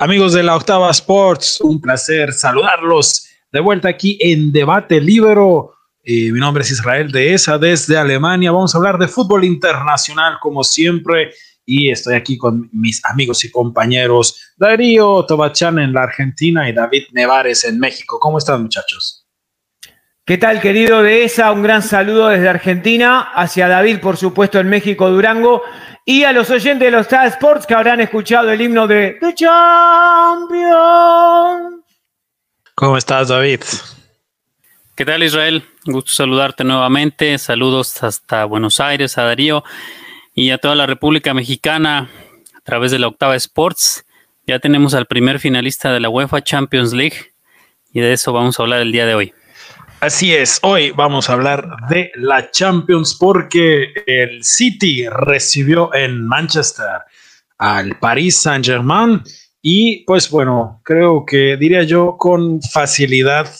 Amigos de la Octava Sports, un placer saludarlos de vuelta aquí en Debate Libero. Eh, mi nombre es Israel Dehesa desde Alemania. Vamos a hablar de fútbol internacional como siempre y estoy aquí con mis amigos y compañeros Darío Tobachán en la Argentina y David Nevares en México. ¿Cómo están muchachos? ¿Qué tal querido Dehesa? Un gran saludo desde Argentina hacia David, por supuesto, en México, Durango y a los oyentes de los Star Sports que habrán escuchado el himno de The Champions. ¿Cómo estás, David? ¿Qué tal, Israel? Gusto saludarte nuevamente. Saludos hasta Buenos Aires, a Darío y a toda la República Mexicana a través de la Octava Sports. Ya tenemos al primer finalista de la UEFA Champions League y de eso vamos a hablar el día de hoy. Así es, hoy vamos a hablar de la Champions porque el City recibió en Manchester al Paris Saint-Germain y pues bueno, creo que diría yo con facilidad,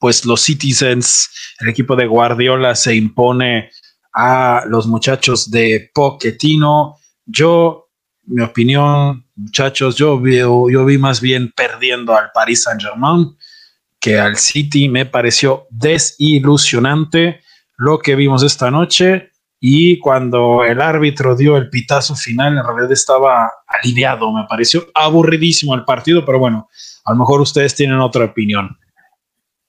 pues los Citizens, el equipo de Guardiola se impone a los muchachos de Pochettino. Yo, mi opinión, muchachos, yo yo vi más bien perdiendo al Paris Saint-Germain que al City me pareció desilusionante lo que vimos esta noche y cuando el árbitro dio el pitazo final en realidad estaba aliviado, me pareció aburridísimo el partido, pero bueno, a lo mejor ustedes tienen otra opinión.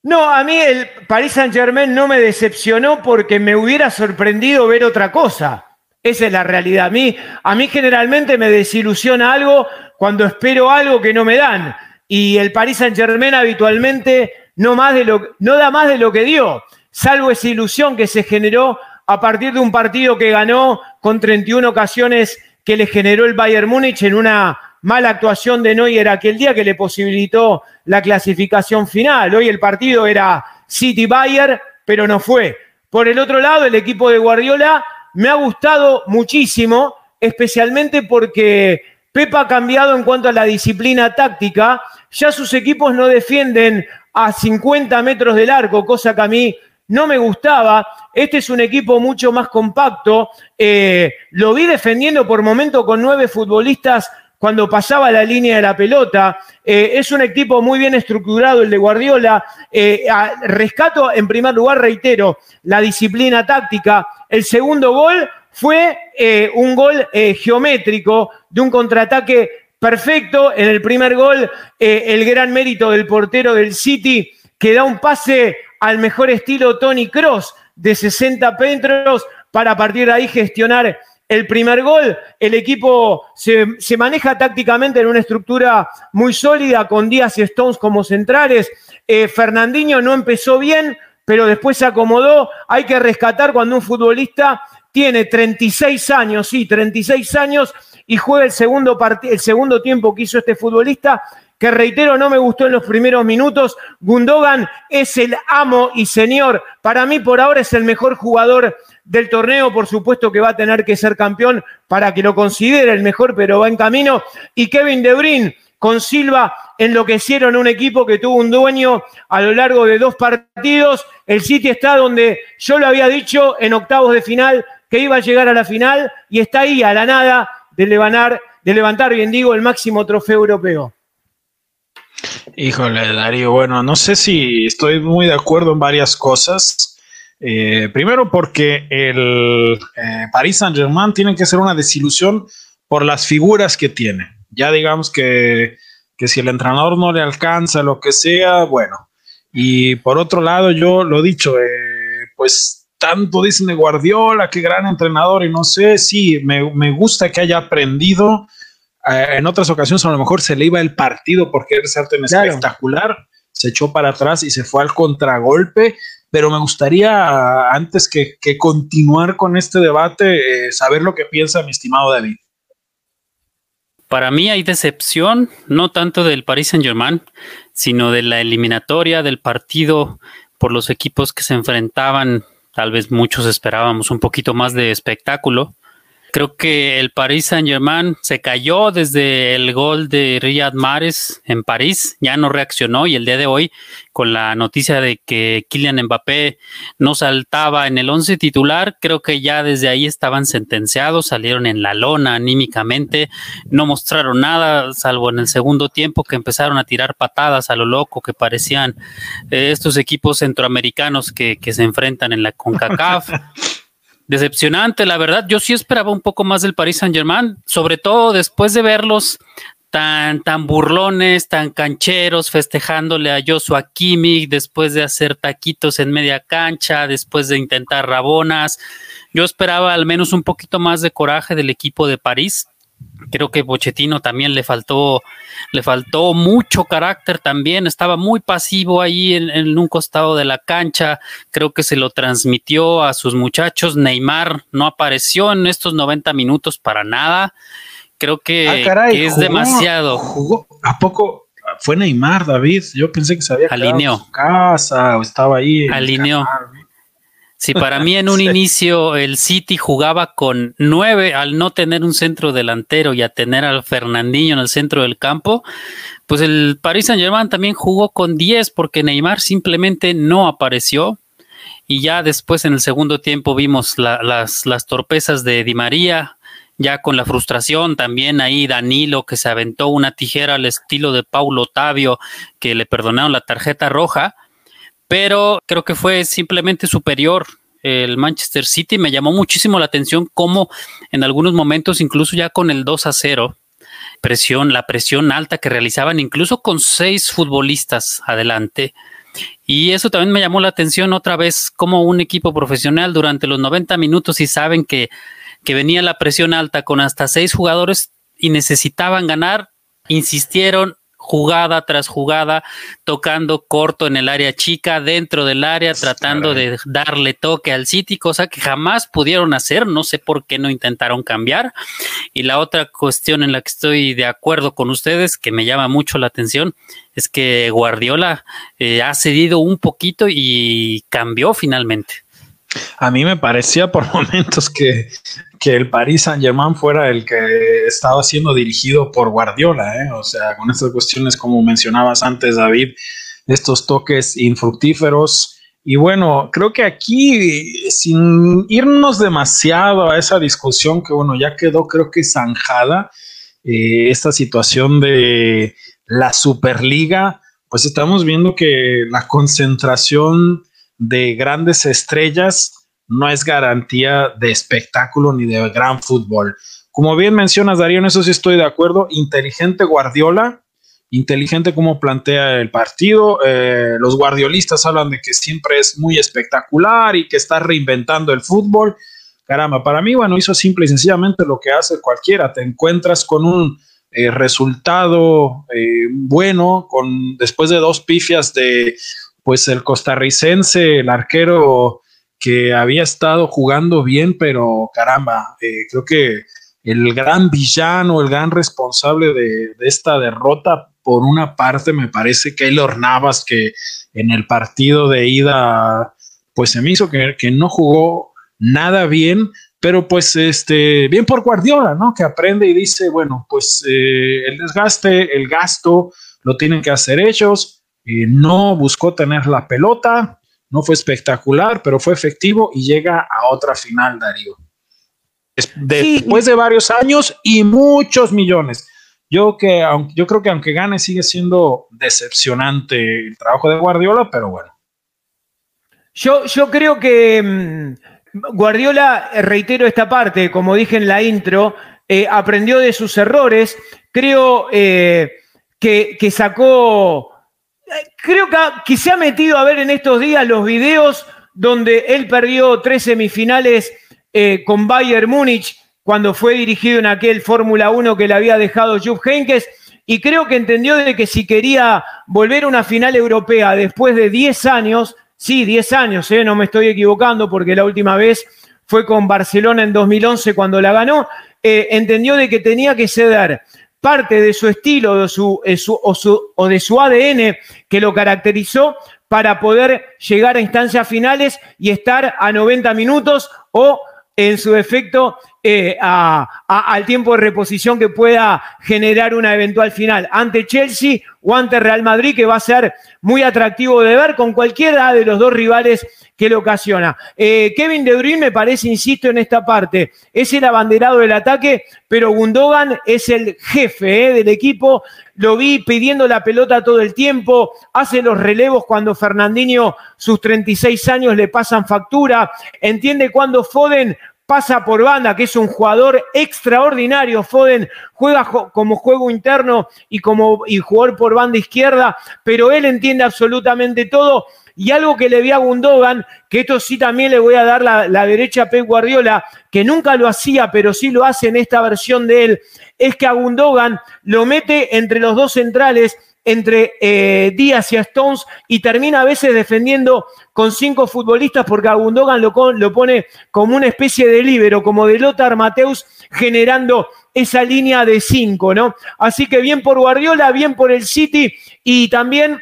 No, a mí el Paris Saint Germain no me decepcionó porque me hubiera sorprendido ver otra cosa. Esa es la realidad. A mí, a mí generalmente me desilusiona algo cuando espero algo que no me dan y el Paris Saint Germain habitualmente no, da más de lo que dio, salvo esa ilusión que se generó a partir de un partido que ganó con 31 ocasiones que le generó el Bayern Múnich en una mala actuación de Neuer aquel día que le posibilitó la clasificación final. Hoy el partido era City-Bayern, pero no fue. Por el otro lado, el equipo de Guardiola me ha gustado muchísimo, especialmente porque Pepa ha cambiado en cuanto a la disciplina táctica ya sus equipos no defienden a 50 metros del arco, cosa que a mí no me gustaba. Este es un equipo mucho más compacto. Eh, lo vi defendiendo por momento con nueve futbolistas cuando pasaba la línea de la pelota. Eh, es un equipo muy bien estructurado el de Guardiola. Eh, rescato, en primer lugar, reitero, la disciplina táctica. El segundo gol fue un gol geométrico de un contraataque perfecto. En el primer gol, eh, el gran mérito del portero del City, que da un pase al mejor estilo Tony Cross de 60 metros para a partir de ahí gestionar el primer gol. El equipo se, maneja tácticamente en una estructura muy sólida con Díaz y Stones como centrales. Eh, Fernandinho no empezó bien, pero después se acomodó. Hay que rescatar cuando un futbolista tiene 36 años, sí, 36 años y juega el segundo, el segundo tiempo que hizo este futbolista, que reitero, no me gustó en los primeros minutos. Gundogan es el amo y señor. Para mí, por ahora, es el mejor jugador del torneo. Por supuesto que va a tener que ser campeón para que lo considere el mejor, pero va en camino. Y Kevin De Bruyne con Silva enloquecieron un equipo que tuvo un dueño a lo largo de dos partidos. El City está donde yo lo había dicho en octavos de final que iba a llegar a la final y está ahí a la nada de levantar, de levantar, bien digo, el máximo trofeo europeo. Híjole, Darío, bueno, no sé si estoy muy de acuerdo en varias cosas. Eh, primero porque el eh, Paris Saint Germain tiene que ser una desilusión por las figuras que tiene. Ya digamos que, que si el entrenador no le alcanza, lo que sea, bueno. Y por otro lado, yo lo dicho, eh, pues tanto dicen de Guardiola, qué gran entrenador, y no sé, sí, me, gusta que haya aprendido. Eh, en otras ocasiones a lo mejor se le iba el partido porque era ser tan espectacular, se echó para atrás y se fue al contragolpe, pero me gustaría, antes que, continuar con este debate, eh, saber lo que piensa mi estimado David. Para mí hay decepción, no tanto del Paris Saint Germain, sino de la eliminatoria del partido por los equipos que se enfrentaban Tal vez muchos esperábamos un poquito más de espectáculo. Creo que el Paris Saint-Germain se cayó desde el gol de Riyad Mahrez en París, ya no reaccionó y el día de hoy con la noticia de que Kylian Mbappé no saltaba en el once titular, creo que ya desde ahí estaban sentenciados, salieron en la lona anímicamente, no mostraron nada, salvo en el segundo tiempo que empezaron a tirar patadas a lo loco que parecían eh, estos equipos centroamericanos que, que se enfrentan en la CONCACAF. decepcionante, la verdad. Yo sí esperaba un poco más del Paris Saint Germain, sobre todo después de verlos tan, tan burlones, tan cancheros, festejándole a Joshua Kimmich, después de hacer taquitos en media cancha, después de intentar rabonas. Yo esperaba al menos un poquito más de coraje del equipo de París. Creo que Pochettino también le faltó, le faltó mucho carácter también, estaba muy pasivo ahí en, un costado de la cancha, creo que se lo transmitió a sus muchachos, Neymar no apareció en estos 90 minutos para nada, creo que, ah, es demasiado. Jugó, ¿A poco fue Neymar, David? Yo pensé que se había Alineó. en su casa o estaba ahí. Alineó. Si para mí en un inicio el City jugaba con nueve al no tener un centro delantero y a tener al Fernandinho en el centro del campo, pues el Paris Saint Germain también jugó con diez porque Neymar simplemente no apareció. Y ya después en el segundo tiempo vimos las, las torpezas de Di María, ya con la frustración también ahí Danilo que se aventó una tijera al estilo de Paulo Otavio que le perdonaron la tarjeta roja pero creo que fue simplemente superior el Manchester City. Me llamó muchísimo la atención cómo en algunos momentos, incluso ya con el 2 a 0, presión, la presión alta que realizaban, incluso con seis futbolistas adelante. Y eso también me llamó la atención otra vez, como un equipo profesional durante los 90 minutos y saben que, que venía la presión alta con hasta seis jugadores y necesitaban ganar, insistieron, jugada tras jugada, tocando corto en el área chica, dentro del área, tratando de darle toque al City, cosa que jamás pudieron hacer, no sé por qué no intentaron cambiar. Y la otra cuestión en la que estoy de acuerdo con ustedes, que me llama mucho la atención, es que Guardiola eh, ha cedido un poquito y cambió finalmente. A mí me parecía por momentos que, el Paris Saint Germain fuera el que estaba siendo dirigido por Guardiola, ¿eh? o sea, con estas cuestiones como mencionabas antes, David, estos toques infructíferos. Y bueno, creo que aquí, sin irnos demasiado a esa discusión que bueno, ya quedó creo que zanjada, eh, esta situación de la Superliga, pues estamos viendo que la concentración de grandes estrellas no es garantía de espectáculo ni de gran fútbol. Como bien mencionas, Darío, en eso sí estoy de acuerdo. Inteligente Guardiola, inteligente como plantea el partido. Eh, los guardiolistas hablan de que siempre es muy espectacular y que está reinventando el fútbol. Caramba, para mí, bueno, hizo simple y sencillamente lo que hace cualquiera. Te encuentras con un eh, resultado eh, bueno, con después de dos pifias de pues el costarricense, el arquero que había estado jugando bien, pero caramba, eh, creo que el gran villano, el gran responsable de, esta derrota, por una parte, me parece que Keylor Navas, que en el partido de ida, pues se me hizo que, no jugó nada bien, pero pues este, bien por Guardiola, ¿no? Que aprende y dice, bueno, pues eh, el desgaste, el gasto, lo tienen que hacer ellos, no buscó tener la pelota, no fue espectacular, pero fue efectivo y llega a otra final, Darío. Después de varios años y muchos millones. Yo, que, yo creo que aunque gane sigue siendo decepcionante el trabajo de Guardiola, pero bueno. Yo, yo creo que mm, Guardiola, eh, reitero esta parte, como dije en la intro, eh, aprendió de sus errores. Creo eh, que, que, sacó creo que, se ha metido a ver en estos días los videos donde él perdió tres semifinales eh, con Bayern Múnich cuando fue dirigido en aquel Fórmula 1 que le había dejado Jupp Heynckes y creo que entendió de que si quería volver a una final europea después de 10 años, sí, 10 años, eh, no me estoy equivocando porque la última vez fue con Barcelona en 2011 cuando la ganó, eh, entendió de que tenía que ceder parte de su estilo de su, o, de su ADN que lo caracterizó para poder llegar a instancias finales y estar a 90 minutos o en su defecto eh, al tiempo de reposición que pueda generar una eventual final ante Chelsea o ante Real Madrid, que va a ser muy atractivo de ver con cualquiera de los dos rivales que lo ocasiona. Eh, Kevin De Bruyne me parece, insisto en esta parte, es el abanderado del ataque, pero Gundogan es el jefe eh, del equipo. Lo vi pidiendo la pelota todo el tiempo, hace los relevos cuando Fernandinho, sus 36 años, le pasan factura, entiende cuando Foden pasa por banda, que es un jugador extraordinario. Foden juega como juego interno y como y jugador por banda izquierda, pero él entiende absolutamente todo. Y algo que le vi a Gundogan, que esto sí también le voy a dar la, derecha a Pep Guardiola, que nunca lo hacía, pero sí lo hace en esta versión de él, es que a Gundogan lo mete entre los dos centrales entre eh, Díaz y Stones y termina a veces defendiendo con cinco futbolistas porque a Gundogan lo, pone como una especie de líbero, como de Lothar Mateus, generando esa línea de cinco, ¿no? Así que bien por Guardiola, bien por el City y también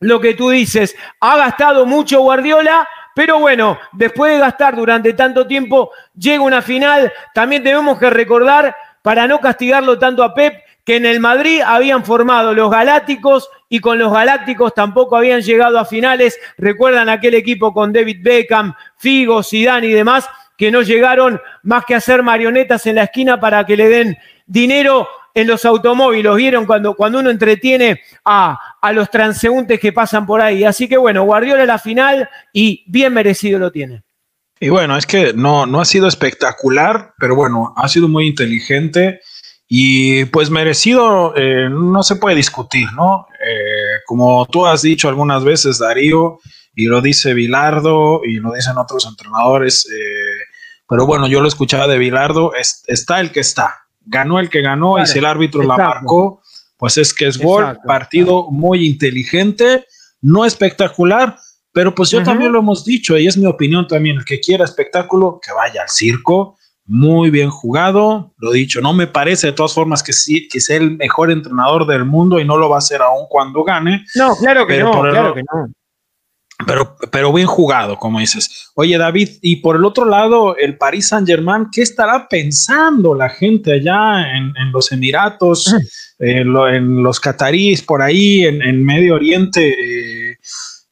lo que tú dices, ha gastado mucho Guardiola, pero bueno, después de gastar durante tanto tiempo, llega una final. También tenemos que recordar, para no castigarlo tanto a Pep, que en el Madrid habían formado los Galácticos y con los Galácticos tampoco habían llegado a finales. Recuerdan aquel equipo con David Beckham, Figo, Zidane y demás, que no llegaron más que a hacer marionetas en la esquina para que le den dinero en los automóviles. ¿Vieron cuando, cuando uno entretiene a, a los transeúntes que pasan por ahí? Así que bueno, Guardiola la final y bien merecido lo tiene. Y bueno, es que no, no ha sido espectacular, pero bueno, ha sido muy inteligente y pues merecido, eh, no se puede discutir, ¿no? Eh, como tú has dicho algunas veces, Darío, y lo dice Vilardo, y lo dicen otros entrenadores, eh, pero bueno, yo lo escuchaba de Vilardo, está el que está, ganó el que ganó, y si el árbitro la marcó, pues es que es gol, partido muy inteligente, no espectacular, pero pues yo también lo hemos dicho, y es mi opinión también, el que quiera espectáculo, que vaya al circo, muy bien jugado, lo dicho, no me parece de todas formas que sí, que sea el mejor entrenador del mundo y no lo va a hacer aún cuando gane. No, claro que no, claro que no. Pero, pero bien jugado, como dices. Oye, David, y por el otro lado, el Paris Saint Germain, ¿qué estará pensando la gente allá en, los Emiratos, en, los cataríes, por ahí, en, Medio Oriente, eh,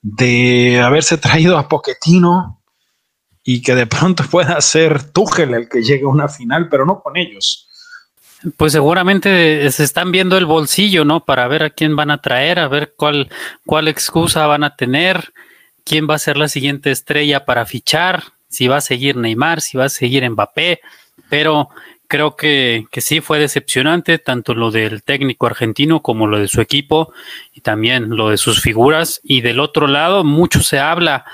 de haberse traído a Poquetino? Y que de pronto pueda ser Tuchel el que llegue a una final, pero no con ellos. Pues seguramente se están viendo el bolsillo, ¿no? Para ver a quién van a traer, a ver cuál, cuál excusa van a tener, quién va a ser la siguiente estrella para fichar, si va a seguir Neymar, si va a seguir Mbappé, pero creo que, que sí fue decepcionante, tanto lo del técnico argentino como lo de su equipo y también lo de sus figuras. Y del otro lado, mucho se habla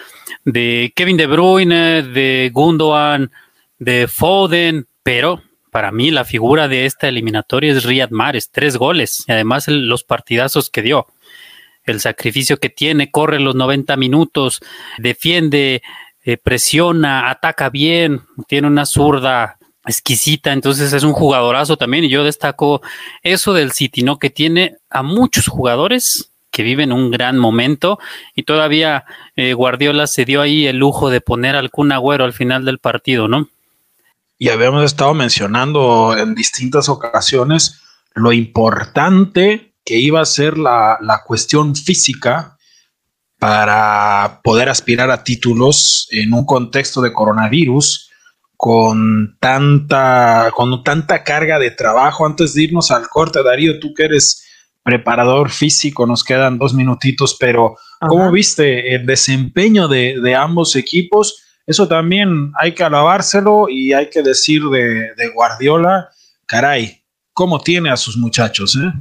de Kevin De Bruyne, de Gundogan, de Foden, pero para mí la figura de esta eliminatoria es Riyad Mahrez, tres goles y además los partidazos que dio. El sacrificio que tiene, corre los 90 minutos, defiende, eh, presiona, ataca bien, tiene una zurda exquisita, entonces es un jugadorazo también y yo destaco eso del City, ¿no? Que tiene a muchos jugadores que viven un gran momento y todavía eh, Guardiola se dio ahí el lujo de poner algún agüero al final del partido, ¿no? Y habíamos estado mencionando en distintas ocasiones lo importante que iba a ser la, la cuestión física para poder aspirar a títulos en un contexto de coronavirus con tanta, con tanta carga de trabajo. Antes de irnos al corte, Darío, tú que eres preparador físico, nos quedan dos minutitos, pero ¿cómo viste el desempeño de, ambos equipos? Eso también hay que alabárselo y hay que decir de, de Guardiola, caray, ¿cómo tiene a sus muchachos? Eh?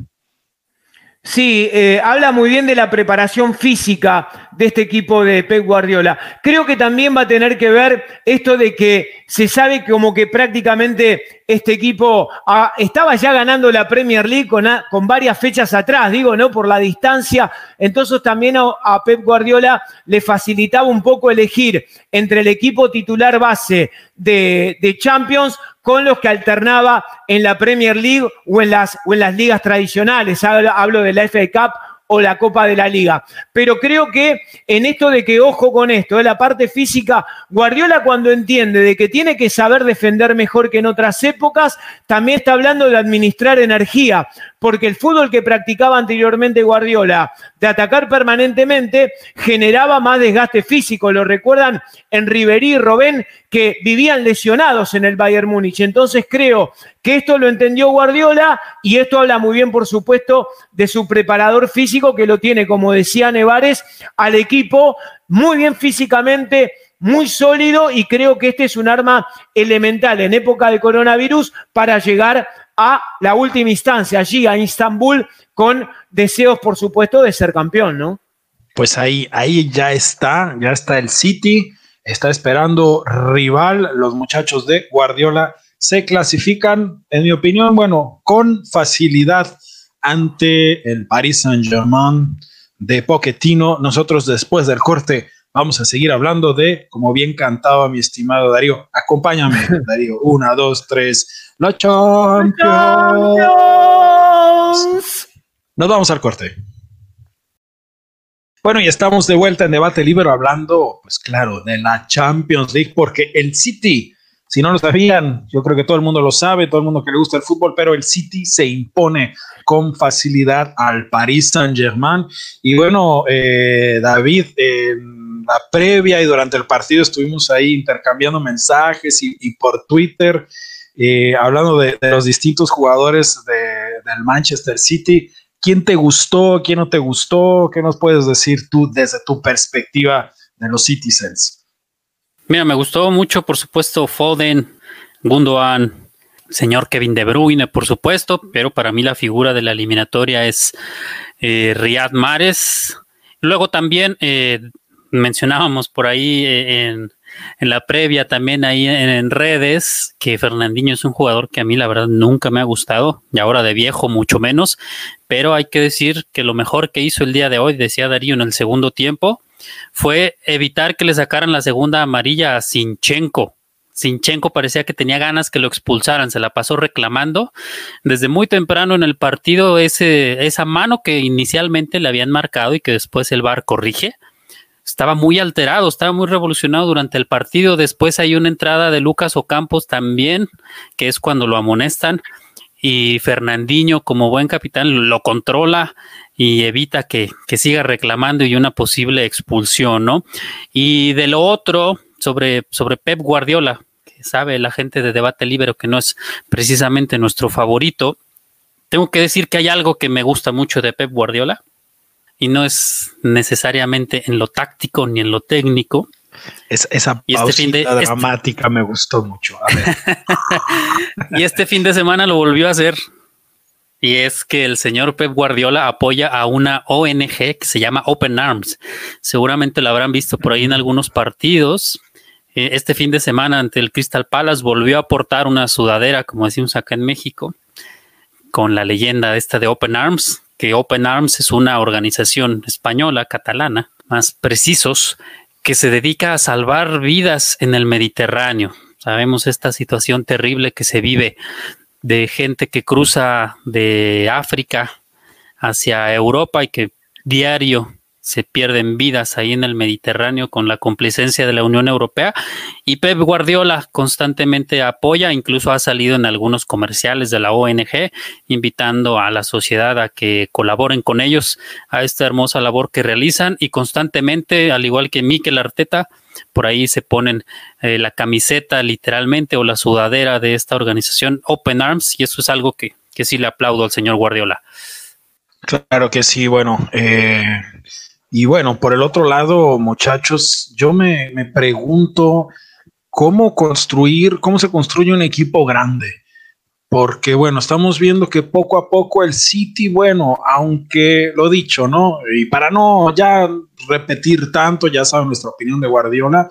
Sí, eh, habla muy bien de la preparación física de este equipo de Pep Guardiola. Creo que también va a tener que ver esto de que se sabe como que prácticamente este equipo ah, estaba ya ganando la Premier League con, varias fechas atrás, digo, ¿no? Por la distancia. Entonces también a, Pep Guardiola le facilitaba un poco elegir entre el equipo titular base de, de Champions con los que alternaba en la Premier League o en las, o en las ligas tradicionales. Hablo, de la FA Cup o la Copa de la Liga. Pero creo que en esto de que ojo con esto, de la parte física, Guardiola cuando entiende de que tiene que saber defender mejor que en otras épocas, también está hablando de administrar energía, porque el fútbol que practicaba anteriormente Guardiola, de atacar permanentemente, generaba más desgaste físico. Lo recuerdan en Riverí y Robén, que vivían lesionados en el Bayern Múnich. Entonces creo que esto lo entendió Guardiola y esto habla muy bien, por supuesto, de su preparador físico que lo tiene, como decía Nevares, al equipo muy bien físicamente, muy sólido y creo que este es un arma elemental en época de coronavirus para llegar a la última instancia, allí a Istambul, con deseos, por supuesto, de ser campeón, ¿no? Pues ahí, ahí ya está, ya está el City, está esperando rival, los muchachos de Guardiola se clasifican, en mi opinión, bueno, con facilidad ante el Paris Saint-Germain de Pochettino. Nosotros después del corte vamos a seguir hablando de, como bien cantaba mi estimado Darío, acompáñame, Darío, una, dos, tres, la Champions. Nos vamos al corte. Bueno, y estamos de vuelta en debate libre hablando, pues claro, de la Champions League, porque el City, si no lo sabían, yo creo que todo el mundo lo sabe, todo el mundo que le gusta el fútbol, pero el City se impone con facilidad al Paris Saint Germain. Y bueno, eh, David, en la previa y durante el partido estuvimos ahí intercambiando mensajes y, por Twitter, eh, hablando de, los distintos jugadores del Manchester City. ¿Quién te gustó? ¿Quién no te gustó? ¿Qué nos puedes decir tú desde tu perspectiva de los Citizens? Mira, me gustó mucho, por supuesto, Foden, Gundogan, señor Kevin De Bruyne, por supuesto, pero para mí la figura de la eliminatoria es eh, Riyad Mahrez. Luego también eh, mencionábamos por ahí eh, en, en la previa también ahí en, redes que Fernandinho es un jugador que a mí la verdad nunca me ha gustado y ahora de viejo mucho menos, pero hay que decir que lo mejor que hizo el día de hoy, decía Darío en el segundo tiempo, fue evitar que le sacaran la segunda amarilla a Sinchenko. Sinchenko parecía que tenía ganas que lo expulsaran, se la pasó reclamando desde muy temprano en el partido ese, esa mano que inicialmente le habían marcado y que después el VAR corrige estaba muy alterado, estaba muy revolucionado durante el partido. Después hay una entrada de Lucas Ocampos también, que es cuando lo amonestan. Y Fernandinho, como buen capitán, lo controla y evita que, que siga reclamando y una posible expulsión, ¿no? Y de lo otro, sobre, sobre Pep Guardiola, que sabe la gente de debate libre que no es precisamente nuestro favorito, tengo que decir que hay algo que me gusta mucho de Pep Guardiola y no es necesariamente en lo táctico ni en lo técnico. Es, esa este dramática me gustó mucho. y este fin de semana lo volvió a hacer. Y es que el señor Pep Guardiola apoya a una ONG que se llama Open Arms. Seguramente lo habrán visto por ahí en algunos partidos. Eh, este fin de semana ante el Crystal Palace volvió a aportar una sudadera, como decimos acá en México, con la leyenda esta de Open Arms, que Open Arms es una organización española, catalana, más precisos, que se dedica a salvar vidas en el Mediterráneo. Sabemos esta situación terrible que se vive de gente que cruza de África hacia Europa y que diario se pierden vidas ahí en el Mediterráneo con la complicencia de la Unión Europea y Pep Guardiola constantemente apoya, incluso ha salido en algunos comerciales de la ONG invitando a la sociedad a que colaboren con ellos a esta hermosa labor que realizan y constantemente, al igual que Mikel Arteta, por ahí se ponen eh, la camiseta literalmente o la sudadera de esta organización Open Arms y eso es algo que, que sí le aplaudo al señor Guardiola. Claro que sí, bueno, eh, y bueno, por el otro lado, muchachos, yo me, pregunto cómo construir, cómo se construye un equipo grande. Porque bueno, estamos viendo que poco a poco el City, bueno, aunque lo dicho, ¿no? Y para no ya repetir tanto, ya saben nuestra opinión de Guardiola,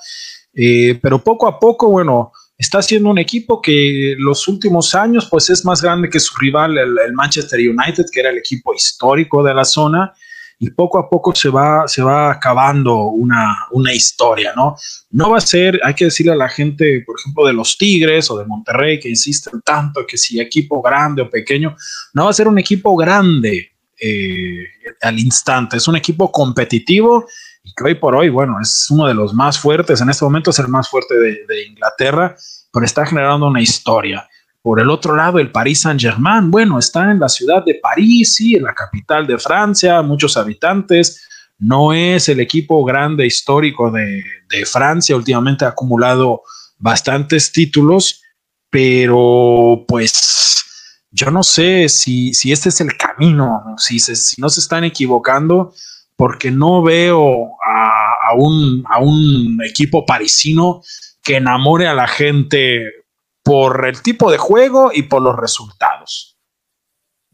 eh, pero poco a poco, bueno, está siendo un equipo que los últimos años pues es más grande que su rival, el, Manchester United, que era el equipo histórico de la zona, y poco a poco se va, se va acabando una, una historia, ¿no? No va a ser, hay que decirle a la gente, por ejemplo, de los Tigres o de Monterrey, que insisten tanto que si equipo grande o pequeño, no va a ser un equipo grande. eh, al instante. Es un equipo competitivo y que hoy por hoy, bueno, es uno de los más fuertes. En este momento es el más fuerte de, Inglaterra, pero está generando una historia. Por el otro lado, el Paris Saint-Germain, bueno, está en la ciudad de París, sí, en la capital de Francia, muchos habitantes. No es el equipo grande histórico de, de Francia, últimamente ha acumulado bastantes títulos, pero pues yo no sé si, si este es el camino, si, si no se están equivocando, porque no veo a, un, a un equipo parisino que enamore a la gente por el tipo de juego y por los resultados.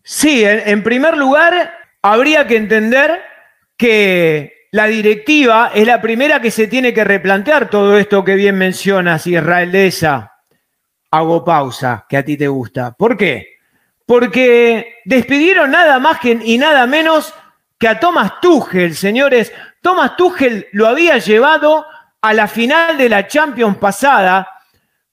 Sí, en, primer lugar, habría que entender que la directiva es la primera que se tiene que replantear todo esto que bien mencionas, Israel de esa. Hago pausa, que a ti te gusta. ¿Por qué? Porque despidieron nada más y nada menos que a Thomas Tuchel, señores. Thomas Tuchel lo había llevado a la final de la Champions pasada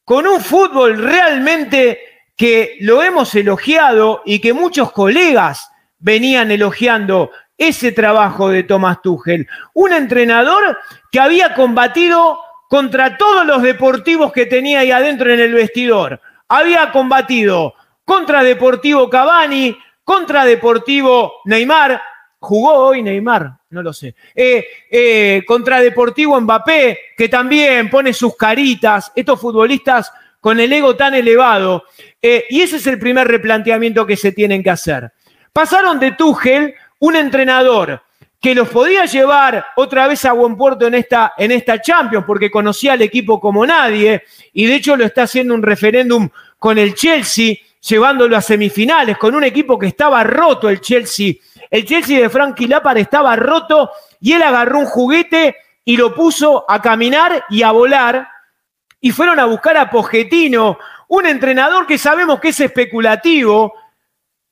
con un fútbol realmente que lo hemos elogiado y que muchos colegas venían elogiando ese trabajo de Thomas Tuchel. Un entrenador que había combatido contra todos los deportivos que tenía ahí adentro en el vestidor. Había combatido contra Deportivo Cavani, contra Deportivo Neymar, Jugó hoy Neymar, no lo sé. Eh, eh, contra Deportivo Mbappé, que también pone sus caritas, estos futbolistas con el ego tan elevado. Eh, y ese es el primer replanteamiento que se tienen que hacer. Pasaron de Tuchel, un entrenador que los podía llevar otra vez a buen puerto en esta, en esta Champions, porque conocía al equipo como nadie, y de hecho lo está haciendo un referéndum con el Chelsea, llevándolo a semifinales, con un equipo que estaba roto el Chelsea el Chelsea de Frankie Lampard estaba roto y él agarró un juguete y lo puso a caminar y a volar. Y fueron a buscar a Pochettino, un entrenador que sabemos que es especulativo,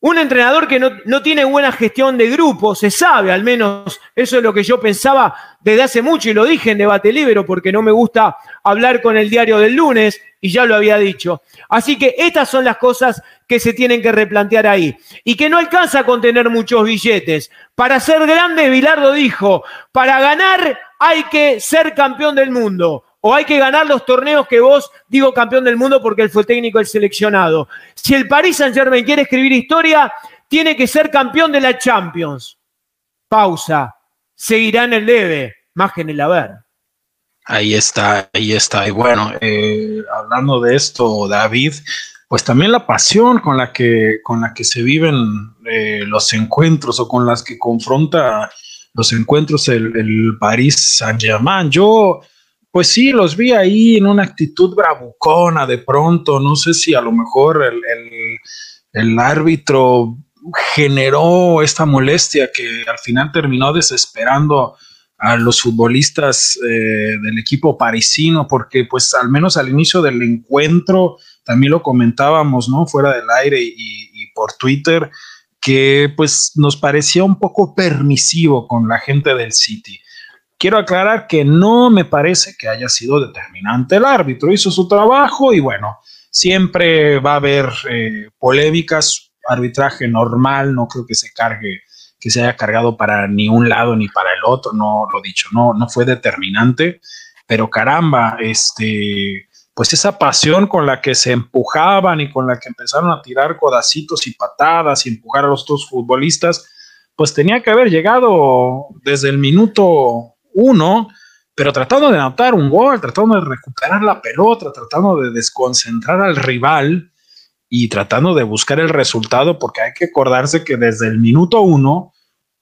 un entrenador que no, tiene buena gestión de grupo, se sabe, al menos eso es lo que yo pensaba desde hace mucho y lo dije en debate libre porque no me gusta hablar con el diario del lunes y ya lo había dicho. Así que estas son las cosas que se tienen que replantear ahí. Y que no alcanza con tener muchos billetes. Para ser grande, Bilardo dijo, para ganar hay que ser campeón del mundo. O hay que ganar los torneos que vos digo campeón del mundo porque él fue técnico del seleccionado. Si el Paris Saint Germain quiere escribir historia, tiene que ser campeón de la Champions. Pausa. Seguirá en el debe, más que en el haber. Ahí está, ahí está. Y bueno, eh, hablando de esto, David, pues también la pasión con la que, con la que se viven eh, los encuentros o con las que confronta los encuentros el, el París Saint-Germain. Yo, pues sí, los vi ahí en una actitud bravucona de pronto. No sé si a lo mejor el, el árbitro generó esta molestia que al final terminó desesperando a los futbolistas eh, del equipo parisino, porque pues al menos al inicio del encuentro, también lo comentábamos, ¿no? Fuera del aire y, por Twitter, que pues nos parecía un poco permisivo con la gente del City. Quiero aclarar que no me parece que haya sido determinante el árbitro, hizo su trabajo y bueno, siempre va a haber eh, polémicas, arbitraje normal, no creo que se cargue que se haya cargado para ni un lado ni para el otro, no lo dicho, no, no fue determinante, pero caramba, este, pues esa pasión con la que se empujaban y con la que empezaron a tirar codacitos y patadas y empujar a los dos futbolistas, pues tenía que haber llegado desde el minuto uno, pero tratando de anotar un gol, tratando de recuperar la pelota, tratando de desconcentrar al rival y tratando de buscar el resultado, porque hay que acordarse que desde el minuto uno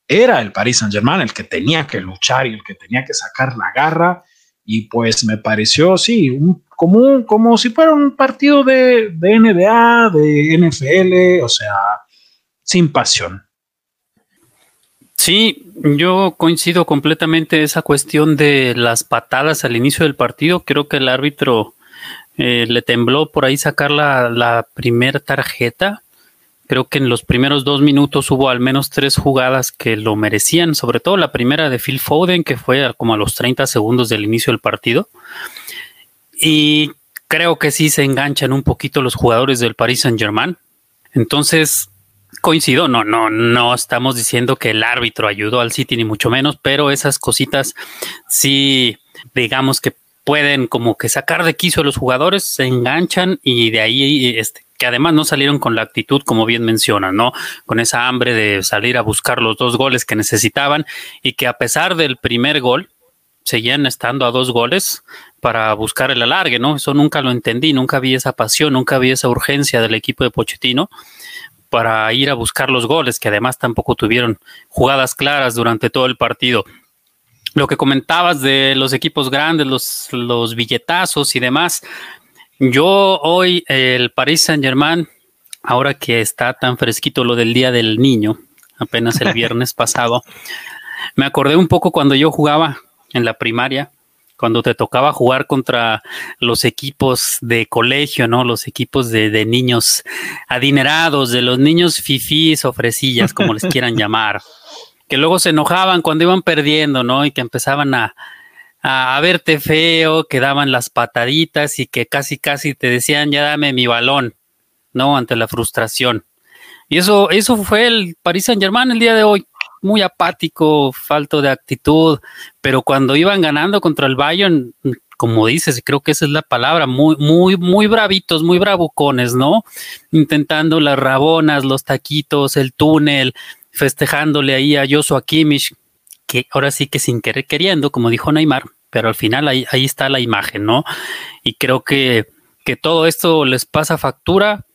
era el Paris Saint Germain el que tenía que luchar y el que tenía que sacar la garra. Y pues me pareció, sí, como, como si fuera un partido de, de NBA, de NFL, o sea, sin pasión. Sí, yo coincido completamente esa cuestión de las patadas al inicio del partido. Creo que el árbitro eh, le tembló por ahí sacar la, la primera tarjeta Creo que en los primeros dos minutos hubo al menos tres jugadas que lo merecían, sobre todo la primera de Phil Foden, que fue como a los 30 segundos del inicio del partido. Y creo que sí se enganchan un poquito los jugadores del Paris Saint Germain. Entonces, Coincido, no, no, no estamos diciendo que el árbitro ayudó al City ni mucho menos, pero esas cositas sí, digamos que pueden como que sacar de quicio a los jugadores, se enganchan y de ahí este, que además no salieron con la actitud, como bien mencionan, ¿no? Con esa hambre de salir a buscar los dos goles que necesitaban y que a pesar del primer gol, seguían estando a dos goles para buscar el alargue, ¿no? Eso nunca lo entendí, nunca vi esa pasión, nunca vi esa urgencia del equipo de Pochettino para ir a buscar los goles, que además tampoco tuvieron jugadas claras durante todo el partido. Lo que comentabas de los equipos grandes, los, los billetazos y demás, yo hoy el Paris Saint Germain, ahora que está tan fresquito lo del Día del Niño, apenas el viernes pasado, me acordé un poco cuando yo jugaba en la primaria cuando te tocaba jugar contra los equipos de colegio, ¿no? Los equipos de, niños adinerados, de los niños fifís o fresillas, como les quieran llamar, que luego se enojaban cuando iban perdiendo, ¿no? Y que empezaban a, a, verte feo, que daban las pataditas y que casi, casi te decían, ya dame mi balón, ¿no? Ante la frustración. Y eso, eso fue el Paris Saint Germain el día de hoy muy apático, falto de actitud, pero cuando iban ganando contra el Bayern, como dices, creo que esa es la palabra, muy, muy, muy bravitos, muy bravucones, ¿no? Intentando las rabonas, los taquitos, el túnel, festejándole ahí a Joshua Kimmich, que ahora sí que sin querer queriendo, como dijo Neymar, pero al final ahí, ahí está la imagen, ¿no? Y creo que, que todo esto les pasa factura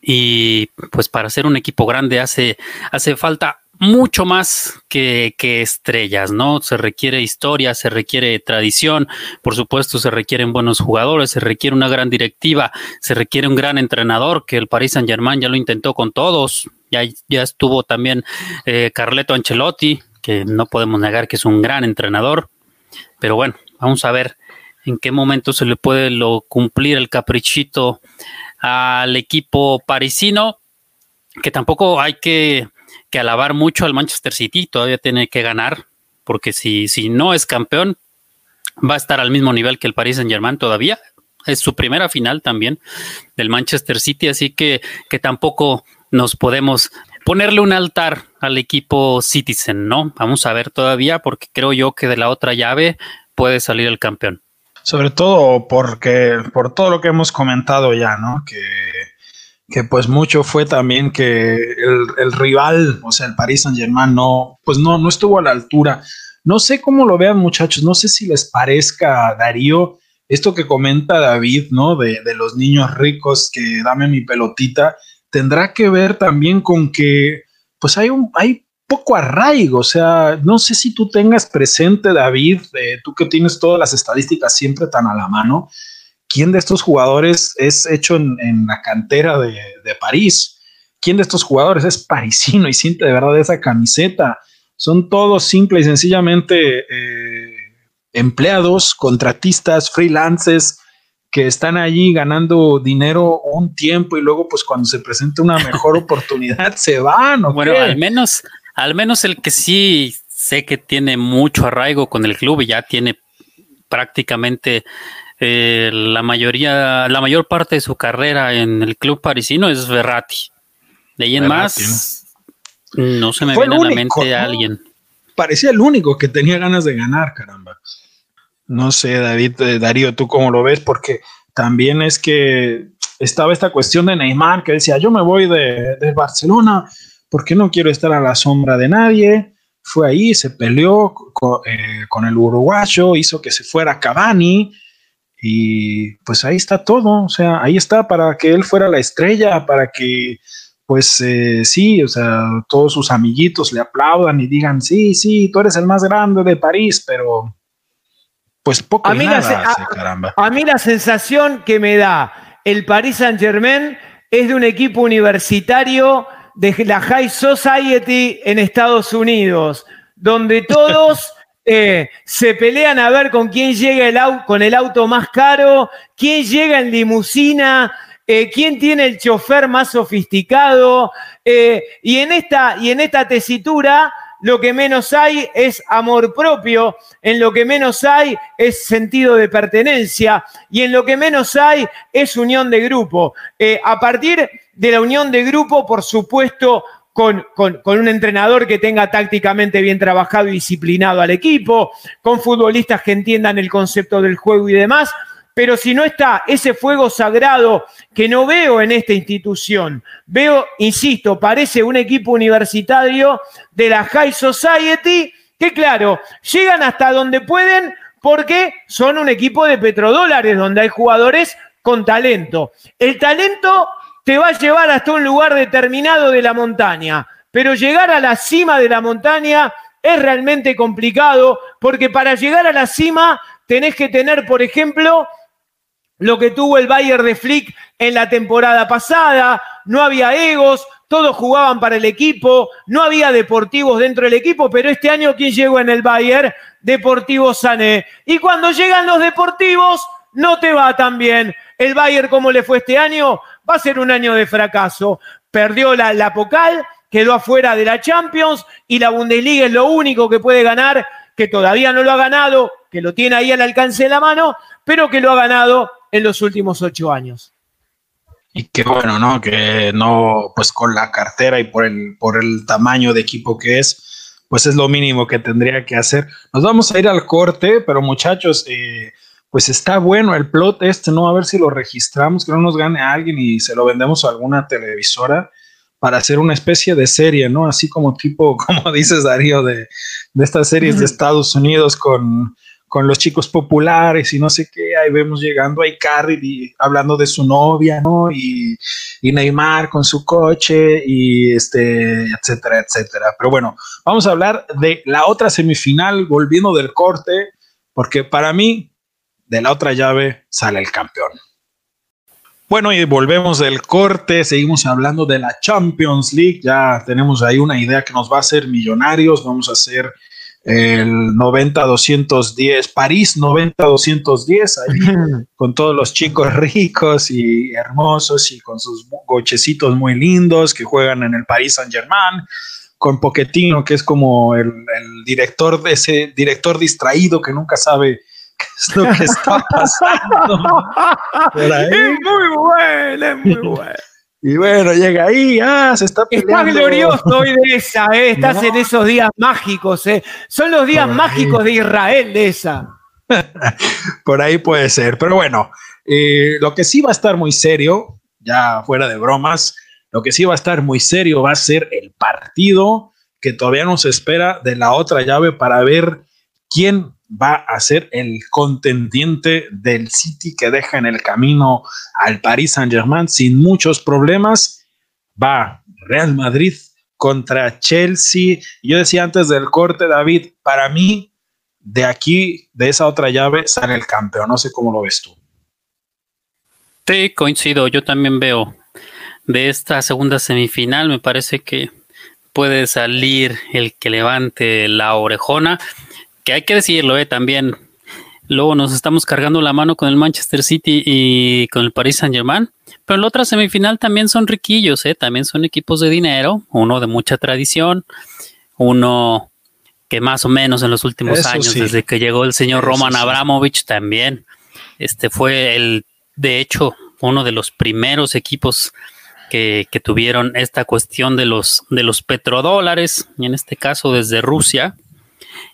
y pues para ser un equipo grande hace, hace falta mucho más que, estrellas, ¿no? Se requiere historia, se requiere tradición, por supuesto se requieren buenos jugadores, se requiere una gran directiva, se requiere un gran entrenador, que el Paris Saint Germain ya lo intentó con todos, ya, ya estuvo también eh, Carleto Ancelotti, que no podemos negar que es un gran entrenador, pero bueno, vamos a ver en qué momento se le puede lo, cumplir el caprichito al equipo parisino, que tampoco hay que que alabar mucho al Manchester City, todavía tiene que ganar, porque si, si no es campeón, va a estar al mismo nivel que el Paris Saint Germain todavía. Es su primera final también del Manchester City, así que, que tampoco nos podemos ponerle un altar al equipo Citizen, ¿no? Vamos a ver todavía, porque creo yo que de la otra llave puede salir el campeón. Sobre todo porque, por todo lo que hemos comentado ya, ¿no? Que que pues mucho fue también que el, rival, o sea, el Paris Saint Germain no, pues no, no estuvo a la altura. No sé cómo lo vean muchachos, no sé si les parezca, Darío, esto que comenta David, ¿no? De, de los niños ricos que dame mi pelotita, tendrá que ver también con que pues hay un, hay poco arraigo, o sea, no sé si tú tengas presente, David, eh, tú que tienes todas las estadísticas siempre tan a la mano, ¿quién de estos jugadores es hecho en, la cantera de, París? ¿Quién de estos jugadores es parisino y siente de verdad esa camiseta? Son todos simple y sencillamente eh, empleados, contratistas, freelances que están allí ganando dinero un tiempo y luego pues cuando se presenta una mejor oportunidad se van. bueno, al menos, al menos el que sí sé que tiene mucho arraigo con el club y ya tiene prácticamente eh, la mayoría, la mayor parte de su carrera en el club parisino es Verratti. De ahí en más, no se me viene a la mente a alguien. Parecía el único que tenía ganas de ganar, caramba. No sé, David, eh, Darío, ¿tú cómo lo ves? Porque también es que estaba esta cuestión de Neymar que decía, yo me voy de, Barcelona porque no quiero estar a la sombra de nadie. Fue ahí, se peleó con, eh, con el uruguayo, hizo que se fuera Cavani, y pues ahí está todo, o sea, ahí está para que él fuera la estrella, para que pues eh, sí, o sea, todos sus amiguitos le aplaudan y digan, sí, sí, tú eres el más grande de París, pero pues poco a mí, la, caramba. a mí la sensación que me da el Paris Saint Germain es de un equipo universitario de la High Society en Estados Unidos, donde todos Eh, se pelean a ver con quién llega el con el auto más caro, quién llega en limusina, eh, quién tiene el chofer más sofisticado. Eh, y, en esta, y en esta tesitura lo que menos hay es amor propio, en lo que menos hay es sentido de pertenencia y en lo que menos hay es unión de grupo. a partir de la unión de grupo, por supuesto, con, un entrenador que tenga tácticamente bien trabajado y disciplinado al equipo, con futbolistas que entiendan el concepto del juego y demás. Pero si no está ese fuego sagrado que no veo en esta institución, veo, insisto, parece un equipo universitario de la High Society, que claro, llegan hasta donde pueden porque son un equipo de petrodólares, donde hay jugadores con talento. El talento te va a llevar hasta un lugar determinado de la montaña, pero llegar a la cima de la montaña es realmente complicado, porque para llegar a la cima tenés que tener, por ejemplo, lo que tuvo el Bayern de Flick en la temporada pasada, no había egos, todos jugaban para el equipo, no había deportivos dentro del equipo, pero este año ¿quién llegó en el Bayern? Deportivo Sané. Y cuando llegan los deportivos, no te va tan bien. El Bayern, como le fue este año, va a ser un año de fracaso. Perdió la, la Pocal, quedó afuera de la Champions y la Bundesliga es lo único que puede ganar, que todavía no lo ha ganado, que lo tiene ahí al alcance de la mano, pero que lo ha ganado en los últimos ocho años. Y qué bueno, ¿no? Que no, pues con la cartera y por el, por el tamaño de equipo que es, pues es lo mínimo que tendría que hacer. Nos vamos a ir al corte, pero muchachos, eh, pues está bueno el plot este, ¿no? A ver si lo registramos, que no nos gane alguien y se lo vendemos a alguna televisora para hacer una especie de serie, ¿no? Así como tipo, como dices Darío, de, de estas series de Estados Unidos con con los chicos populares y no sé qué, ahí vemos llegando a Icardi hablando de su novia, ¿no? Y, y, Neymar con su coche y este, etcétera, etcétera. Pero bueno, vamos a hablar de la otra semifinal, volviendo del corte, porque para mí, de la otra llave sale el campeón. Bueno, y volvemos del corte, seguimos hablando de la Champions League, ya tenemos ahí una idea que nos va a hacer millonarios, vamos a hacer el 90-210, París 90-210, ahí con todos los chicos ricos y hermosos y con sus cochecitos muy lindos que juegan en el París Saint Germain, con Poquetino, que es como el, el, director de ese director distraído que nunca sabe es lo que está pasando. Es muy bueno, es muy bueno. Y bueno, llega ahí, ah, se está peleando. Estás glorioso hoy de esa, ¿eh? estás en esos días mágicos, ¿eh? son los días mágicos de Israel de esa. Por ahí puede ser, pero bueno, eh, lo que sí va a estar muy serio, ya fuera de bromas, lo que sí va a estar muy serio va a ser el partido que todavía nos espera de la otra llave para ver quién va a ser el contendiente del City que deja en el camino al Paris Saint-Germain sin muchos problemas. Va Real Madrid contra Chelsea. Yo decía antes del corte, David, para mí, de aquí, de esa otra llave, sale el campeón. No sé cómo lo ves tú. Sí, coincido. Yo también veo de esta segunda semifinal, me parece que puede salir el que levante la orejona que hay que decirlo, eh, también. Luego nos estamos cargando la mano con el Manchester City y con el Paris Saint Germain. Pero en la otra semifinal también son riquillos, eh, también son equipos de dinero, uno de mucha tradición, uno que más o menos en los últimos años, desde que llegó el señor Roman Abramovich, también este fue el, de hecho, uno de los primeros equipos que, que, tuvieron esta cuestión de los, de los petrodólares, y en este caso desde Rusia,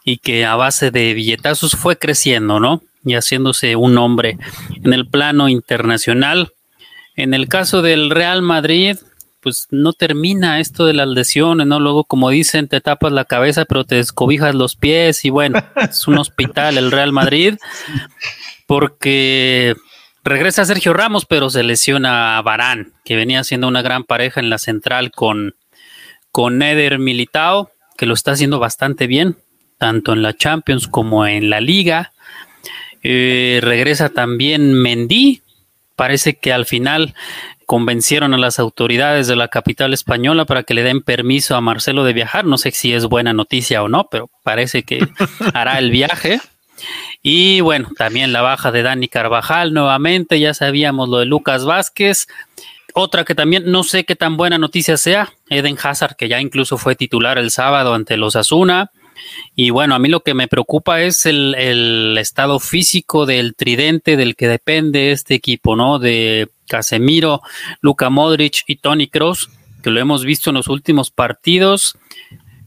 y que a base de billetazos fue creciendo, ¿no? Y haciéndose un nombre en el plano internacional. En el caso del Real Madrid, pues no termina esto de las lesiones, ¿no? Luego, como dicen, te tapas la cabeza, pero te descobijas los pies y bueno, es un hospital el Real Madrid, porque regresa Sergio Ramos, pero se lesiona a Barán, que venía siendo una gran pareja en la central con, con Eder Militao, que lo está haciendo bastante bien tanto en la Champions como en la Liga. Eh, regresa también Mendy. Parece que al final convencieron a las autoridades de la capital española para que le den permiso a Marcelo de viajar. No sé si es buena noticia o no, pero parece que hará el viaje. Y bueno, también la baja de Dani Carvajal nuevamente, ya sabíamos lo de Lucas Vázquez. Otra que también no sé qué tan buena noticia sea, Eden Hazard, que ya incluso fue titular el sábado ante los Asuna. Y bueno, a mí lo que me preocupa es el, estado físico del tridente del que depende este equipo, ¿no? De Casemiro, Luka Modric y Tony Kroos, que lo hemos visto en los últimos partidos.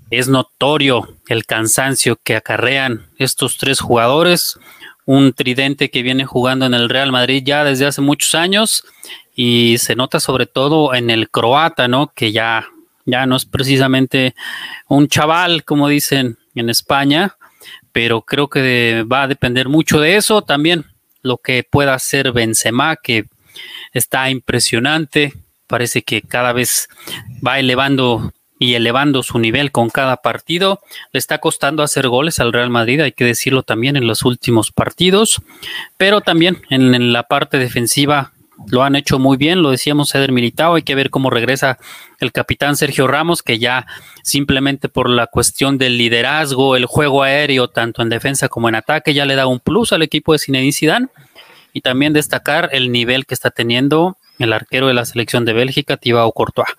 Es notorio el cansancio que acarrean estos tres jugadores, un tridente que viene jugando en el Real Madrid ya desde hace muchos años y se nota sobre todo en el croata, ¿no? Que ya, ya no es precisamente un chaval, como dicen en España, pero creo que va a depender mucho de eso. También lo que pueda hacer Benzema, que está impresionante, parece que cada vez va elevando y elevando su nivel con cada partido. Le está costando hacer goles al Real Madrid, hay que decirlo también en los últimos partidos, pero también en, la parte defensiva lo han hecho muy bien, lo decíamos Eder Militao, hay que ver cómo regresa el capitán Sergio Ramos, que ya simplemente por la cuestión del liderazgo, el juego aéreo, tanto en defensa como en ataque, ya le da un plus al equipo de Zinedine Zidane, y también destacar el nivel que está teniendo el arquero de la selección de Bélgica, Thibaut Courtois.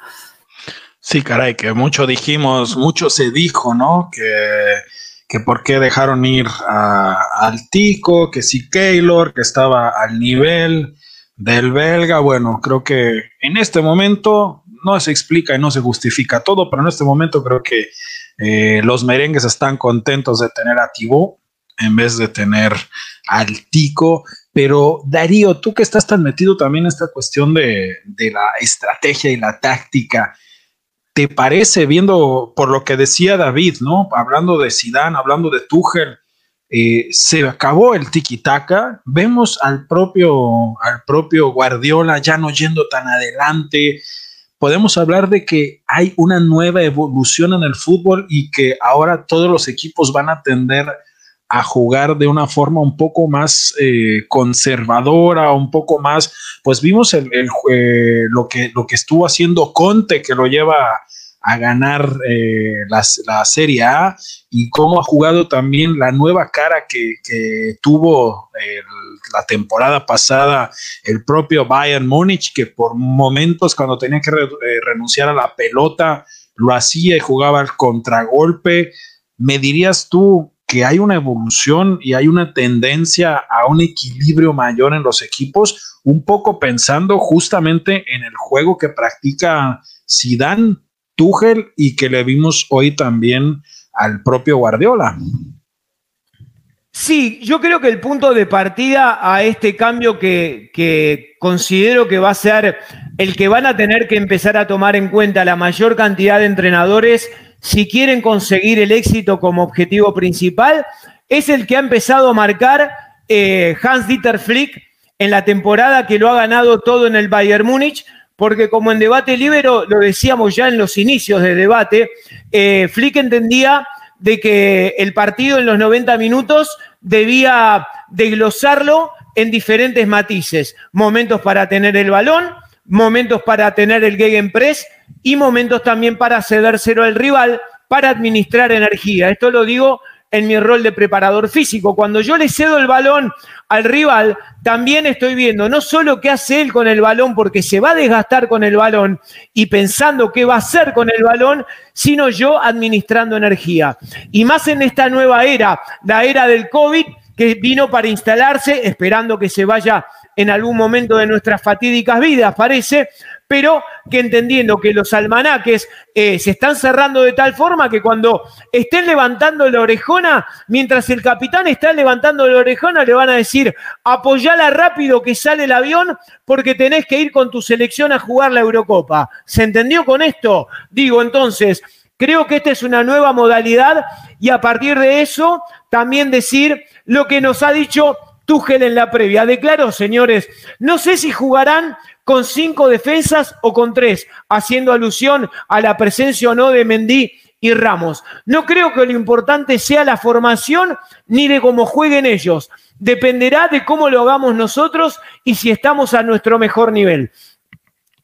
Sí, caray, que mucho dijimos, mucho se dijo, ¿no? Que, que por qué dejaron ir al Tico, que si Keylor, que estaba al nivel del belga. Bueno, creo que en este momento no se explica y no se justifica todo, pero en este momento creo que eh, los merengues están contentos de tener a Thibaut en vez de tener al Tico. Pero Darío, tú que estás tan metido también en esta cuestión de, de la estrategia y la táctica, ¿te parece, viendo por lo que decía David, ¿no? Hablando de Sidán, hablando de Tuchel, eh, se acabó el tiki-taka, vemos al propio, al propio Guardiola ya no yendo tan adelante, podemos hablar de que hay una nueva evolución en el fútbol y que ahora todos los equipos van a tender a jugar de una forma un poco más eh, conservadora, un poco más, pues vimos eh, lo, que, lo que estuvo haciendo Conte, que lo lleva a ganar eh, la, Serie A y cómo ha jugado también la nueva cara que, tuvo la temporada pasada el propio Bayern Múnich, que por momentos cuando tenía que renunciar a la pelota, lo hacía y jugaba al contragolpe. ¿Me dirías tú que hay una evolución y hay una tendencia a un equilibrio mayor en los equipos, un poco pensando justamente en el juego que practica Zidane, Tuchel y que le vimos hoy también al propio Guardiola. Sí, yo creo que el punto de partida a este cambio que, que, considero que va a ser el que van a tener que empezar a tomar en cuenta la mayor cantidad de entrenadores si quieren conseguir el éxito como objetivo principal, es el que ha empezado a marcar eh, Hans-Dieter Flick en la temporada que lo ha ganado todo en el Bayern Múnich, porque como en debate libre lo decíamos ya en los inicios de debate, eh, Flick entendía de que el partido en los 90 minutos debía desglosarlo en diferentes matices, momentos para tener el balón, momentos para tener el gegenpress y momentos también para cedérselo al rival, para administrar energía. Esto lo digo en mi rol de preparador físico. Cuando yo le cedo el balón al rival, también estoy viendo no solo qué hace él con el balón, porque se va a desgastar con el balón y pensando qué va a hacer con el balón, sino yo administrando energía. Y más en esta nueva era, la era del COVID, que vino para instalarse, esperando que se vaya en algún momento de nuestras fatídicas vidas, parece, pero que entendiendo que los almanaques eh, se están cerrando de tal forma que cuando estén levantando la orejona, mientras el capitán está levantando la orejona, le van a decir, apoyala rápido que sale el avión porque tenés que ir con tu selección a jugar la Eurocopa. ¿Se entendió con esto? Digo, entonces, creo que esta es una nueva modalidad y a partir de eso también decir lo que nos ha dicho Tuchel en la previa. Declaró, señores, no sé si jugarán con cinco defensas o con tres, haciendo alusión a la presencia o no de Mendy y Ramos. No creo que lo importante sea la formación ni de cómo jueguen ellos. Dependerá de cómo lo hagamos nosotros y si estamos a nuestro mejor nivel.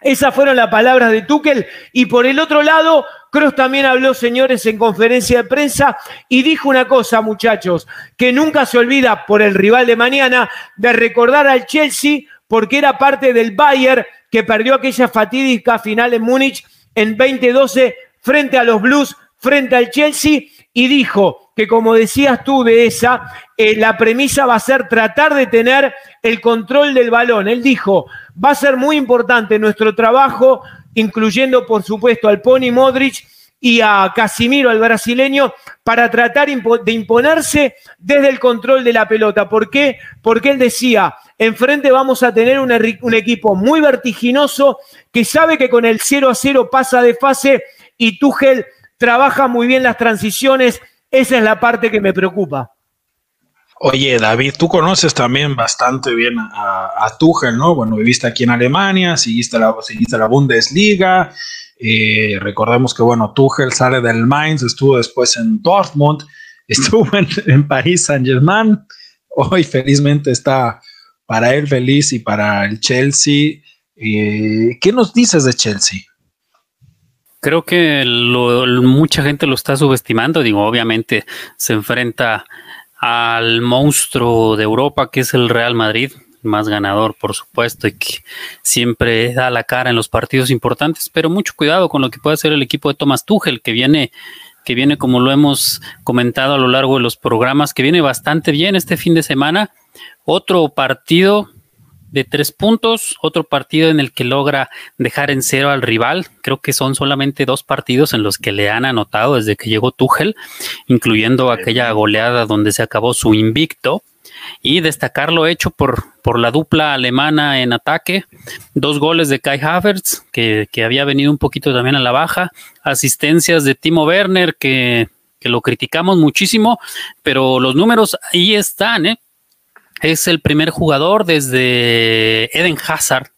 Esas fueron las palabras de Tuchel. Y por el otro lado, Cross también habló, señores, en conferencia de prensa y dijo una cosa, muchachos, que nunca se olvida por el rival de mañana de recordar al Chelsea porque era parte del Bayern que perdió aquella fatídica final en Múnich en 2012 frente a los Blues, frente al Chelsea y dijo que como decías tú de esa, eh, la premisa va a ser tratar de tener el control del balón. Él dijo, va a ser muy importante nuestro trabajo, incluyendo por supuesto al Pony Modric y a Casimiro, al brasileño, para tratar de imponerse desde el control de la pelota. ¿Por qué? Porque él decía, enfrente vamos a tener un, equipo muy vertiginoso que sabe que con el 0 a 0 pasa de fase y Tuchel trabaja muy bien las transiciones. Esa es la parte que me preocupa. Oye, David, tú conoces también bastante bien a, a Tuchel, ¿no? Bueno, viviste aquí en Alemania, seguiste la, Bundesliga, eh, recordemos que, bueno, Tuchel sale del Mainz, estuvo después en Dortmund, estuvo en, París Saint-Germain. Hoy, felizmente, está para él feliz y para el Chelsea. Eh, ¿Qué nos dices de Chelsea? Creo que mucha gente lo está subestimando. Digo, obviamente se enfrenta al monstruo de Europa que es el Real Madrid más ganador, por supuesto, y que siempre da la cara en los partidos importantes, pero mucho cuidado con lo que puede hacer el equipo de Thomas Tuchel, que viene, que viene, como lo hemos comentado a lo largo de los programas, que viene bastante bien este fin de semana. Otro partido de tres puntos, otro partido en el que logra dejar en cero al rival. Creo que son solamente dos partidos en los que le han anotado desde que llegó Tuchel, incluyendo aquella goleada donde se acabó su invicto y destacar lo hecho por, por la dupla alemana en ataque, dos goles de Kai Havertz, que, había venido un poquito también a la baja, asistencias de Timo Werner, que, que lo criticamos muchísimo, pero los números ahí están, ¿eh? Es el primer jugador desde Eden Hazard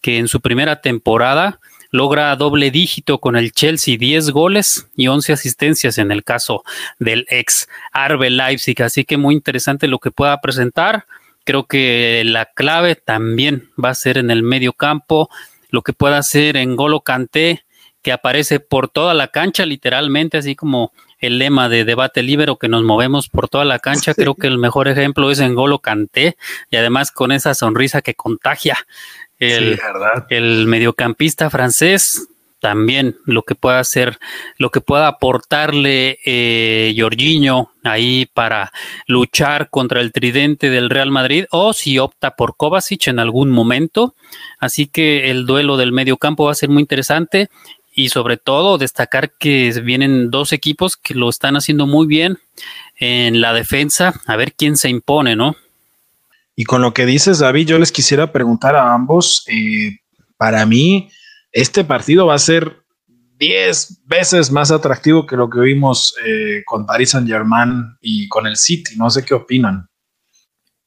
que en su primera temporada logra doble dígito con el Chelsea, 10 goles y 11 asistencias en el caso del ex Arbe Leipzig. Así que muy interesante lo que pueda presentar. Creo que la clave también va a ser en el medio campo, lo que pueda hacer en Golo Canté, que aparece por toda la cancha, literalmente, así como el lema de debate libre que nos movemos por toda la cancha. Creo que el mejor ejemplo es en Golo Canté y además con esa sonrisa que contagia. El, el mediocampista francés también lo que pueda hacer, lo que pueda aportarle eh, Jorginho ahí para luchar contra el tridente del Real Madrid o si opta por Kovacic en algún momento. Así que el duelo del mediocampo va a ser muy interesante y sobre todo destacar que vienen dos equipos que lo están haciendo muy bien en la defensa, a ver quién se impone, ¿no? Y con lo que dices, David, yo les quisiera preguntar a ambos, eh, para mí, este partido va a ser 10 veces más atractivo que lo que vimos eh, con Paris Saint Germain y con el City. No sé qué opinan.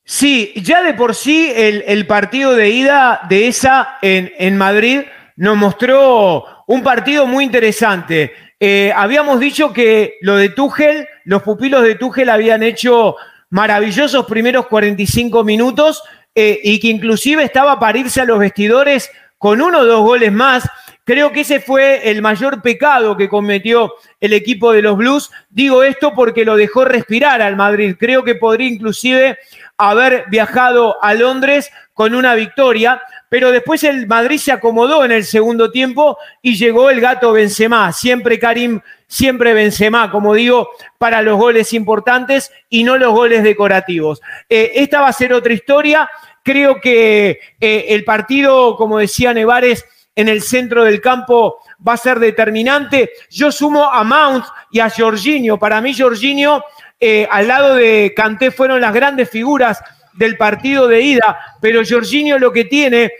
Sí, ya de por sí el, partido de ida de esa en, en, Madrid nos mostró un partido muy interesante. Eh, habíamos dicho que lo de Tuchel, los pupilos de Tuchel habían hecho maravillosos primeros 45 minutos eh, y que inclusive estaba para irse a los vestidores con uno o dos goles más. Creo que ese fue el mayor pecado que cometió el equipo de los Blues. Digo esto porque lo dejó respirar al Madrid. Creo que podría inclusive haber viajado a Londres con una victoria, pero después el Madrid se acomodó en el segundo tiempo y llegó el gato Benzema. Siempre Karim siempre Benzema, como digo, para los goles importantes y no los goles decorativos. Eh, esta va a ser otra historia. Creo que eh, el partido, como decía Nevares, en el centro del campo va a ser determinante. Yo sumo a Mount y a Jorginho. Para mí, Jorginho, eh, al lado de Canté, fueron las grandes figuras del partido de ida, pero Jorginho lo que tiene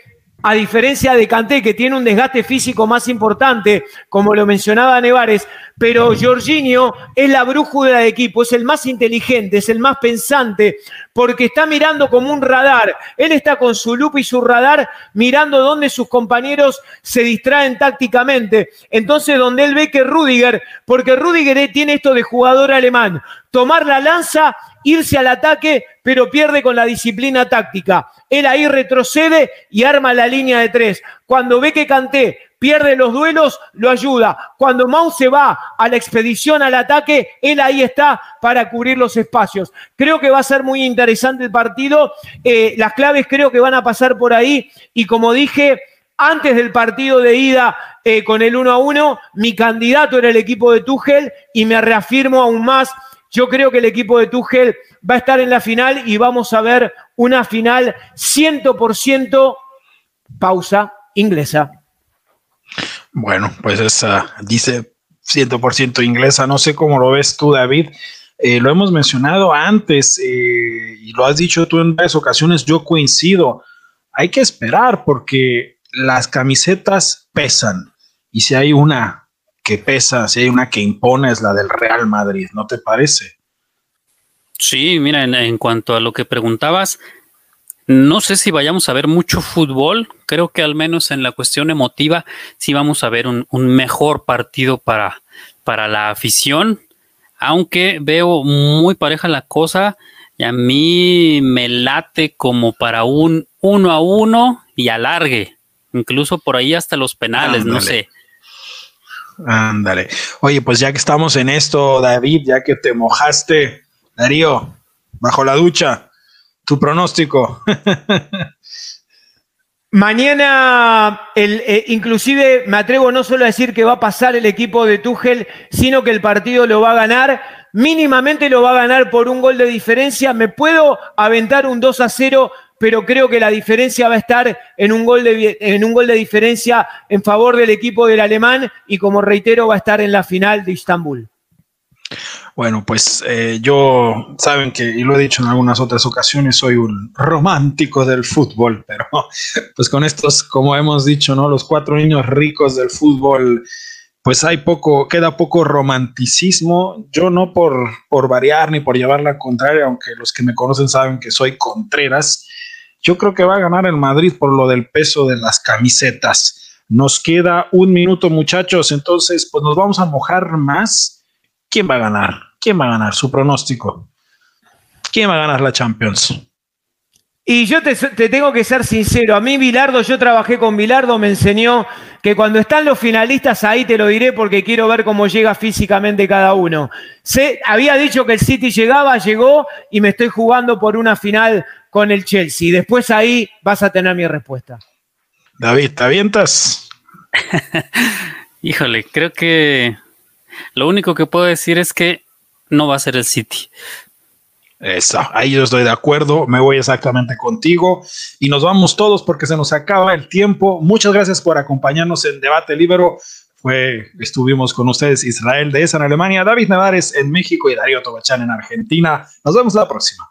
a diferencia de Canté, que tiene un desgaste físico más importante, como lo mencionaba Nevares, pero Jorginho es la brújula del equipo, es el más inteligente, es el más pensante, porque está mirando como un radar. Él está con su lupa y su radar mirando dónde sus compañeros se distraen tácticamente. Entonces, donde él ve que Rudiger, porque Rudiger tiene esto de jugador alemán, tomar la lanza irse al ataque, pero pierde con la disciplina táctica. Él ahí retrocede y arma la línea de tres. Cuando ve que Canté pierde los duelos, lo ayuda. Cuando Mau se va a la expedición al ataque, él ahí está para cubrir los espacios. Creo que va a ser muy interesante el partido. Eh, las claves creo que van a pasar por ahí. Y como dije, antes del partido de ida eh, con el 1 a 1, mi candidato era el equipo de Tuchel y me reafirmo aún más. Yo creo que el equipo de Tuchel va a estar en la final y vamos a ver una final 100% pausa inglesa. Bueno, pues esa dice 100% inglesa. No sé cómo lo ves tú, David. Eh, lo hemos mencionado antes eh, y lo has dicho tú en varias ocasiones. Yo coincido. Hay que esperar porque las camisetas pesan. Y si hay una que pesa, si hay una que impone, es la del Real Madrid. ¿No te parece? Sí, mira, en cuanto a lo que preguntabas, no sé si vayamos a ver mucho fútbol. Creo que al menos en la cuestión emotiva sí vamos a ver un, mejor partido para, para la afición. Aunque veo muy pareja la cosa. Y a mí me late como para un uno a uno y alargue. Incluso por ahí hasta los penales, no sé. Ándale. Oye, pues ya que estamos en esto, David, ya que te mojaste, Darío, bajo la ducha, tu pronóstico. Mañana, el, eh, inclusive me atrevo no solo a decir que va a pasar el equipo de Tuchel, sino que el partido lo va a ganar. Mínimamente lo va a ganar por un gol de diferencia. Me puedo aventar un 2 a 0, pero creo que la diferencia va a estar en un gol de, en un gol de diferencia en favor del equipo del alemán y como reitero va a estar en la final de Istambul. Bueno, pues eh, yo, saben que, y lo he dicho en algunas otras ocasiones, soy un romántico del fútbol, pero pues con estos, como hemos dicho, ¿no? Los cuatro niños ricos del fútbol, pues hay poco, queda poco romanticismo. Yo no por, por variar ni por llevar la contraria, aunque los que me conocen saben que soy Contreras. Yo creo que va a ganar el Madrid por lo del peso de las camisetas. Nos queda un minuto, muchachos, entonces pues nos vamos a mojar más. ¿Quién va a ganar? ¿Quién va a ganar? Su pronóstico. ¿Quién va a ganar la Champions? Y yo te, tengo que ser sincero, a mí Bilardo, yo trabajé con Bilardo, me enseñó que cuando están los finalistas, ahí te lo diré porque quiero ver cómo llega físicamente cada uno. Se, había dicho que el City llegaba, llegó y me estoy jugando por una final con el Chelsea. Después ahí vas a tener mi respuesta. David, ¿te avientas? Híjole, creo que lo único que puedo decir es que no va a ser el City. Eso, ahí yo estoy de acuerdo, me voy exactamente contigo y nos vamos todos porque se nos acaba el tiempo. Muchas gracias por acompañarnos en Debate Libero. Fue, estuvimos con ustedes Israel de esa en Alemania, David Nevares en México y Darío Tobachán en Argentina. Nos vemos la próxima.